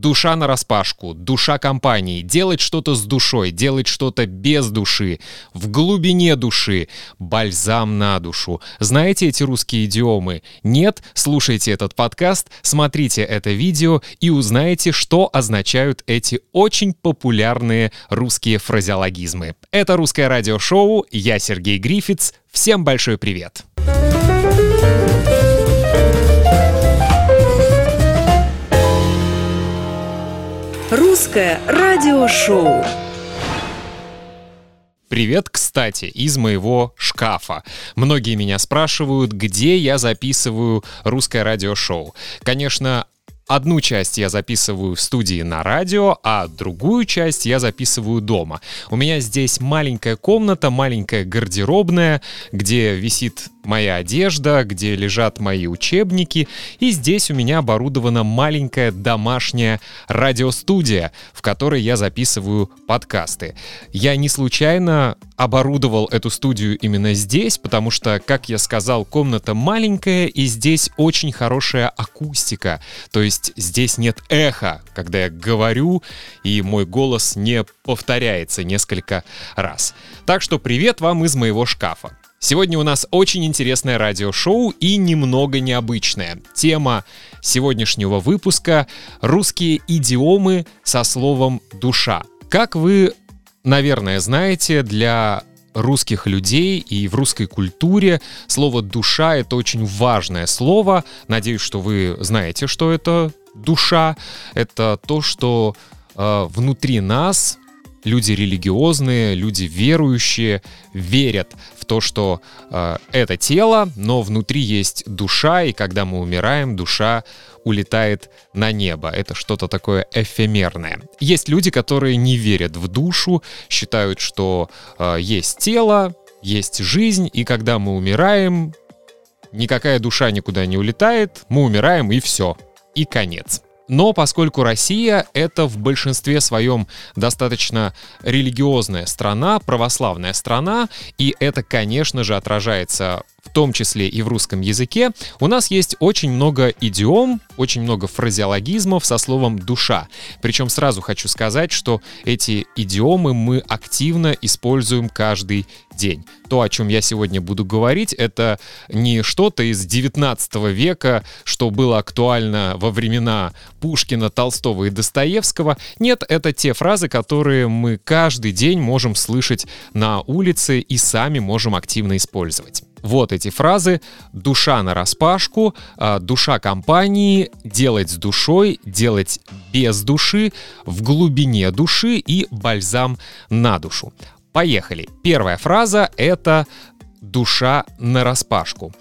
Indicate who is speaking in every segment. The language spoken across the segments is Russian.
Speaker 1: душа на распашку, душа компании, делать что-то с душой, делать что-то без души, в глубине души, бальзам на душу. Знаете эти русские идиомы? Нет? Слушайте этот подкаст, смотрите это видео и узнаете, что означают эти очень популярные русские фразеологизмы. Это русское радиошоу, я Сергей Грифиц. Всем большой привет!
Speaker 2: Русское радиошоу.
Speaker 1: Привет, кстати, из моего шкафа. Многие меня спрашивают, где я записываю русское радиошоу. Конечно, Одну часть я записываю в студии на радио, а другую часть я записываю дома. У меня здесь маленькая комната, маленькая гардеробная, где висит моя одежда, где лежат мои учебники, и здесь у меня оборудована маленькая домашняя радиостудия, в которой я записываю подкасты. Я не случайно оборудовал эту студию именно здесь, потому что, как я сказал, комната маленькая, и здесь очень хорошая акустика. То есть здесь нет эха, когда я говорю, и мой голос не повторяется несколько раз. Так что привет вам из моего шкафа. Сегодня у нас очень интересное радиошоу и немного необычное. Тема сегодняшнего выпуска — русские идиомы со словом «душа». Как вы, наверное, знаете, для русских людей и в русской культуре слово «душа» — это очень важное слово. Надеюсь, что вы знаете, что это душа. Это то, что э, внутри нас люди религиозные, люди верующие верят в то, что э, это тело, но внутри есть душа, и когда мы умираем, душа улетает на небо. Это что-то такое эфемерное. Есть люди, которые не верят в душу, считают, что э, есть тело, есть жизнь, и когда мы умираем, никакая душа никуда не улетает, мы умираем и все, и конец. Но поскольку Россия — это в большинстве своем достаточно религиозная страна, православная страна, и это, конечно же, отражается в том числе и в русском языке, у нас есть очень много идиом, очень много фразеологизмов со словом «душа». Причем сразу хочу сказать, что эти идиомы мы активно используем каждый день. То, о чем я сегодня буду говорить, это не что-то из 19 века, что было актуально во времена Пушкина, Толстого и Достоевского. Нет, это те фразы, которые мы каждый день можем слышать на улице и сами можем активно использовать. Вот эти фразы. Душа на распашку, а, душа компании, делать с душой, делать без души, в глубине души и бальзам на душу. Поехали. Первая фраза — это душа на распашку.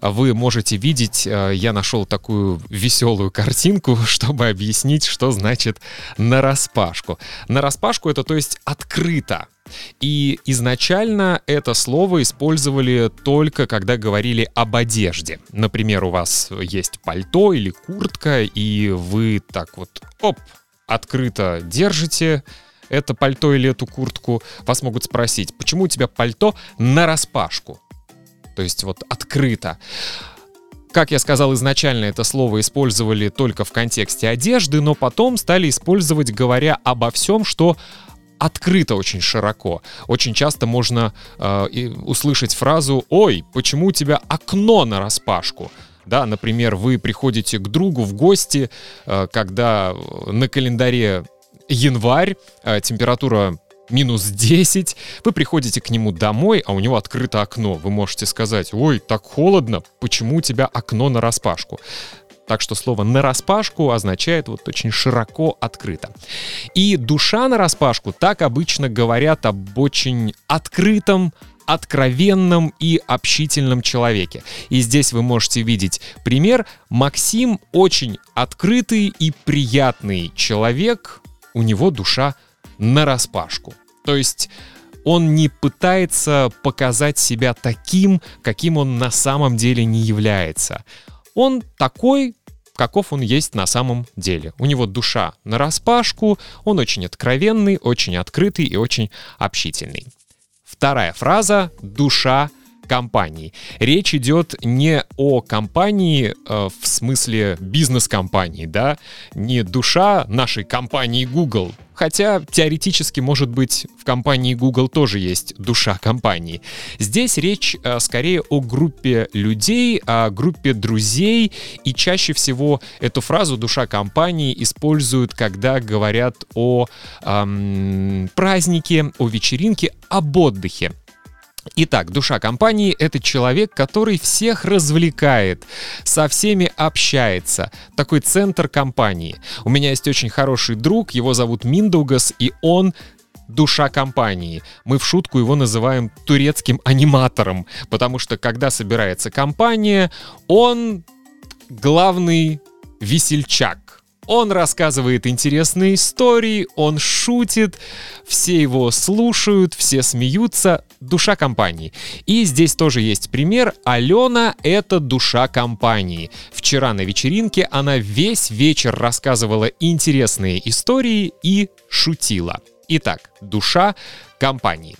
Speaker 1: Вы можете видеть, э, я нашел такую веселую картинку, чтобы объяснить, что значит на распашку. На распашку это то есть открыто. И изначально это слово использовали только когда говорили об одежде. Например, у вас есть пальто или куртка, и вы так вот, оп, открыто держите это пальто или эту куртку, вас могут спросить, почему у тебя пальто на распашку? То есть вот открыто. Как я сказал изначально, это слово использовали только в контексте одежды, но потом стали использовать, говоря обо всем, что открыто очень широко. Очень часто можно э, услышать фразу «Ой, почему у тебя окно на распашку?» Да, например, вы приходите к другу в гости, э, когда на календаре январь, э, температура минус 10, вы приходите к нему домой, а у него открыто окно. Вы можете сказать, ой, так холодно, почему у тебя окно на распашку? Так что слово «на распашку» означает вот очень широко открыто. И душа на распашку так обычно говорят об очень открытом, откровенном и общительном человеке. И здесь вы можете видеть пример. Максим очень открытый и приятный человек, у него душа на распашку. То есть он не пытается показать себя таким, каким он на самом деле не является. Он такой, каков он есть на самом деле. У него душа на распашку, он очень откровенный, очень открытый и очень общительный. Вторая фраза — душа компании. Речь идет не о компании э, в смысле бизнес-компании, да, не душа нашей компании Google, хотя теоретически, может быть, в компании Google тоже есть душа компании. Здесь речь э, скорее о группе людей, о группе друзей, и чаще всего эту фразу «душа компании» используют, когда говорят о эм, празднике, о вечеринке, об отдыхе. Итак, душа компании — это человек, который всех развлекает, со всеми общается. Такой центр компании. У меня есть очень хороший друг, его зовут Миндугас, и он душа компании. Мы в шутку его называем турецким аниматором, потому что когда собирается компания, он главный весельчак. Он рассказывает интересные истории, он шутит, все его слушают, все смеются. Душа компании. И здесь тоже есть пример. Алена — это душа компании. Вчера на вечеринке она весь вечер рассказывала интересные истории и шутила. Итак, душа компании.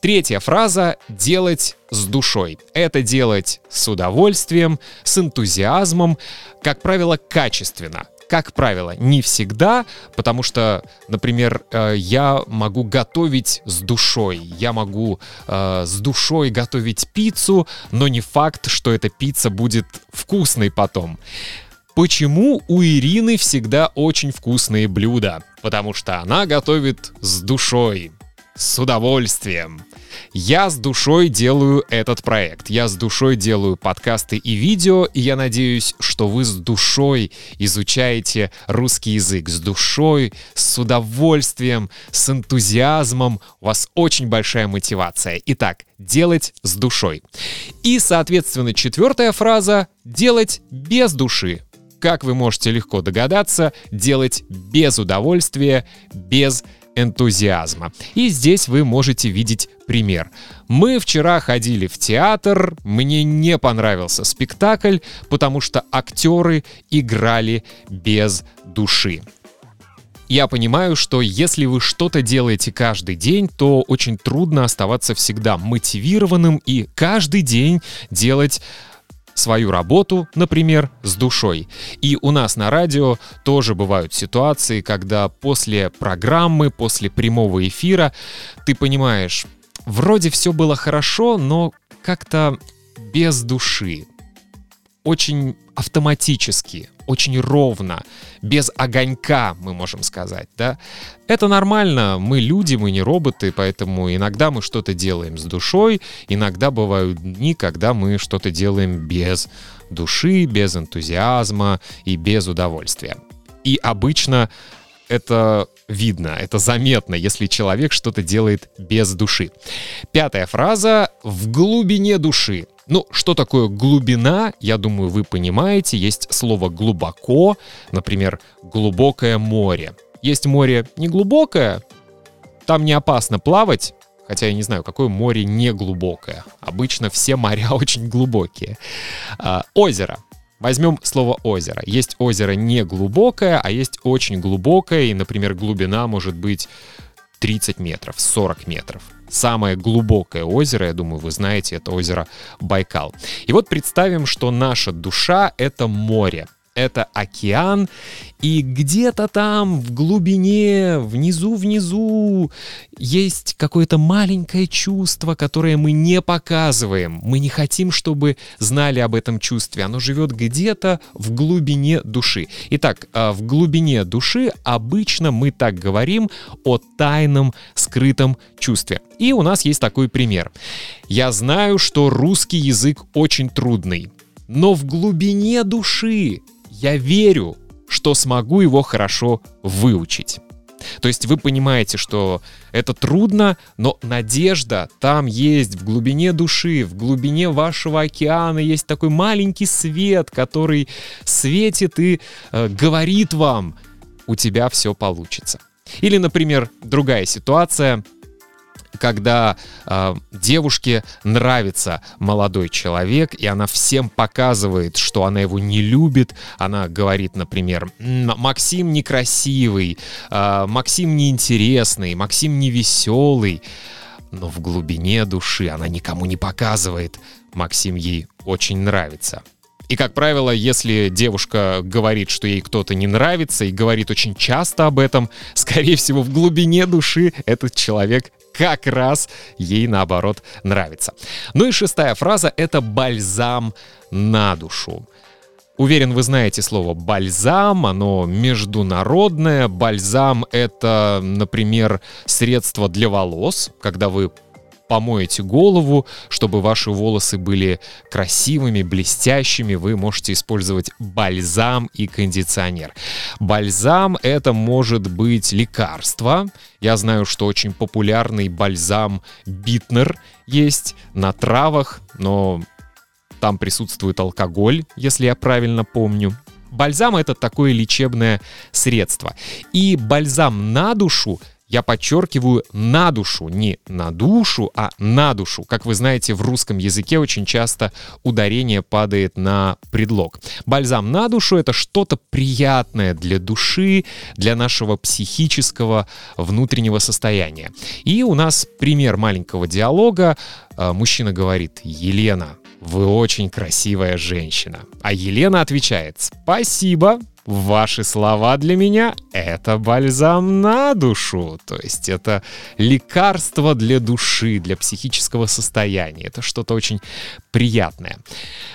Speaker 1: Третья фраза — делать с душой. Это делать с удовольствием, с энтузиазмом, как правило, качественно как правило, не всегда, потому что, например, э, я могу готовить с душой, я могу э, с душой готовить пиццу, но не факт, что эта пицца будет вкусной потом. Почему у Ирины всегда очень вкусные блюда? Потому что она готовит с душой, с удовольствием. Я с душой делаю этот проект. Я с душой делаю подкасты и видео, и я надеюсь, что вы с душой изучаете русский язык. С душой, с удовольствием, с энтузиазмом. У вас очень большая мотивация. Итак, делать с душой. И, соответственно, четвертая фраза — делать без души как вы можете легко догадаться, делать без удовольствия, без энтузиазма. И здесь вы можете видеть пример. Мы вчера ходили в театр, мне не понравился спектакль, потому что актеры играли без души. Я понимаю, что если вы что-то делаете каждый день, то очень трудно оставаться всегда мотивированным и каждый день делать свою работу, например, с душой. И у нас на радио тоже бывают ситуации, когда после программы, после прямого эфира ты понимаешь, вроде все было хорошо, но как-то без души. Очень автоматически, очень ровно, без огонька, мы можем сказать, да. Это нормально, мы люди, мы не роботы, поэтому иногда мы что-то делаем с душой, иногда бывают дни, когда мы что-то делаем без души, без энтузиазма и без удовольствия. И обычно это видно, это заметно, если человек что-то делает без души. Пятая фраза «в глубине души». Ну, что такое глубина, я думаю, вы понимаете. Есть слово «глубоко», например, «глубокое море». Есть море неглубокое, там не опасно плавать, хотя я не знаю, какое море не глубокое. Обычно все моря очень глубокие. А, озеро. Возьмем слово озеро. Есть озеро не глубокое, а есть очень глубокое, и, например, глубина может быть 30 метров, 40 метров. Самое глубокое озеро, я думаю, вы знаете, это озеро Байкал. И вот представим, что наша душа — это море это океан, и где-то там в глубине, внизу-внизу есть какое-то маленькое чувство, которое мы не показываем. Мы не хотим, чтобы знали об этом чувстве. Оно живет где-то в глубине души. Итак, а, в глубине души обычно мы так говорим о тайном, скрытом чувстве. И у нас есть такой пример. Я знаю, что русский язык очень трудный, но в глубине души я верю, что смогу его хорошо выучить. То есть вы понимаете, что это трудно, но надежда там есть в глубине души, в глубине вашего океана есть такой маленький свет, который светит и э, говорит вам, у тебя все получится. Или, например, другая ситуация когда э, девушке нравится молодой человек, и она всем показывает, что она его не любит. Она говорит, например, Максим некрасивый, э, Максим неинтересный, Максим невеселый. но в глубине души она никому не показывает. Максим ей очень нравится. И, как правило, если девушка говорит, что ей кто-то не нравится и говорит очень часто об этом, скорее всего, в глубине души этот человек как раз ей наоборот нравится. Ну и шестая фраза — это бальзам на душу. Уверен, вы знаете слово бальзам, оно международное. Бальзам — это, например, средство для волос, когда вы помоете голову, чтобы ваши волосы были красивыми, блестящими, вы можете использовать бальзам и кондиционер. Бальзам — это может быть лекарство. Я знаю, что очень популярный бальзам Битнер есть на травах, но там присутствует алкоголь, если я правильно помню. Бальзам — это такое лечебное средство. И бальзам на душу я подчеркиваю на душу, не на душу, а на душу. Как вы знаете, в русском языке очень часто ударение падает на предлог. Бальзам на душу — это что-то приятное для души, для нашего психического внутреннего состояния. И у нас пример маленького диалога. А, мужчина говорит, Елена, вы очень красивая женщина. А Елена отвечает, спасибо, Ваши слова для меня — это бальзам на душу, то есть это лекарство для души, для психического состояния. Это что-то очень приятное.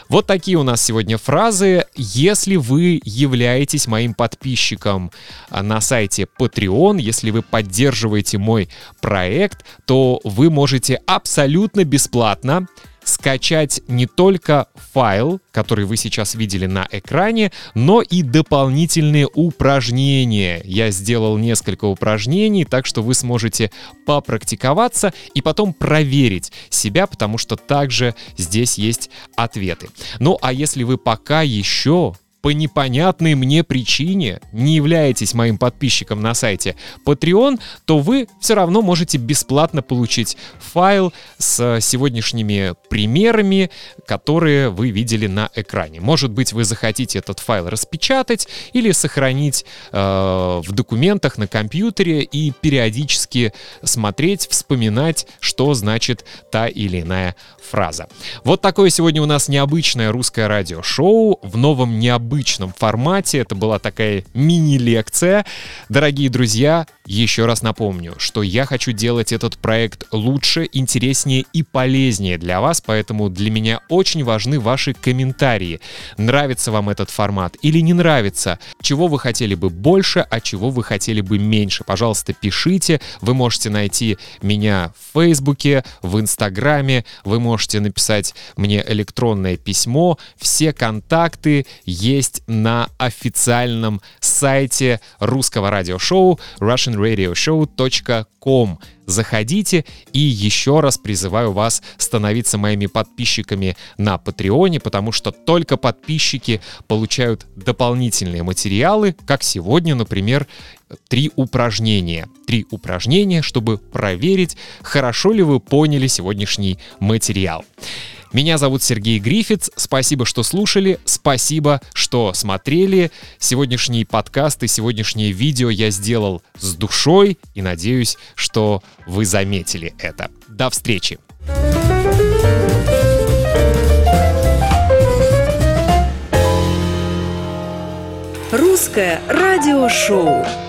Speaker 1: Вот такие у нас сегодня фразы. Если вы являетесь моим подписчиком а, на сайте Patreon, если вы поддерживаете мой проект, то вы можете абсолютно бесплатно скачать не только файл, который вы сейчас видели на экране, но и дополнительные упражнения. Я сделал несколько упражнений, так что вы сможете попрактиковаться и потом проверить себя, потому что также здесь есть ответы. Ну а если вы пока еще по непонятной мне причине не являетесь моим подписчиком на сайте Patreon, то вы все равно можете бесплатно получить файл с сегодняшними примерами, которые вы видели на экране. Может быть, вы захотите этот файл распечатать или сохранить э, в документах на компьютере и периодически смотреть, вспоминать, что значит та или иная фраза. Вот такое сегодня у нас необычное русское радиошоу в новом необычном формате. Это была такая мини-лекция. Дорогие друзья, еще раз напомню, что я хочу делать этот проект лучше, интереснее и полезнее для вас, поэтому для меня очень важны ваши комментарии. Нравится вам этот формат или не нравится? Чего вы хотели бы больше, а чего вы хотели бы меньше? Пожалуйста, пишите. Вы можете найти меня в Фейсбуке, в Инстаграме, вы можете написать мне электронное письмо. Все контакты есть на официальном сайте русского радиошоу russianradioshow.com. Заходите и еще раз призываю вас становиться моими подписчиками на Патреоне, потому что только подписчики получают дополнительные материалы, как сегодня, например, три упражнения. Три упражнения, чтобы проверить, хорошо ли вы поняли сегодняшний материал. Меня зовут Сергей Грифиц. Спасибо, что слушали. Спасибо, что смотрели. Сегодняшний подкаст и сегодняшнее видео я сделал с душой и надеюсь, что вы заметили это. До встречи!
Speaker 2: Русское радиошоу.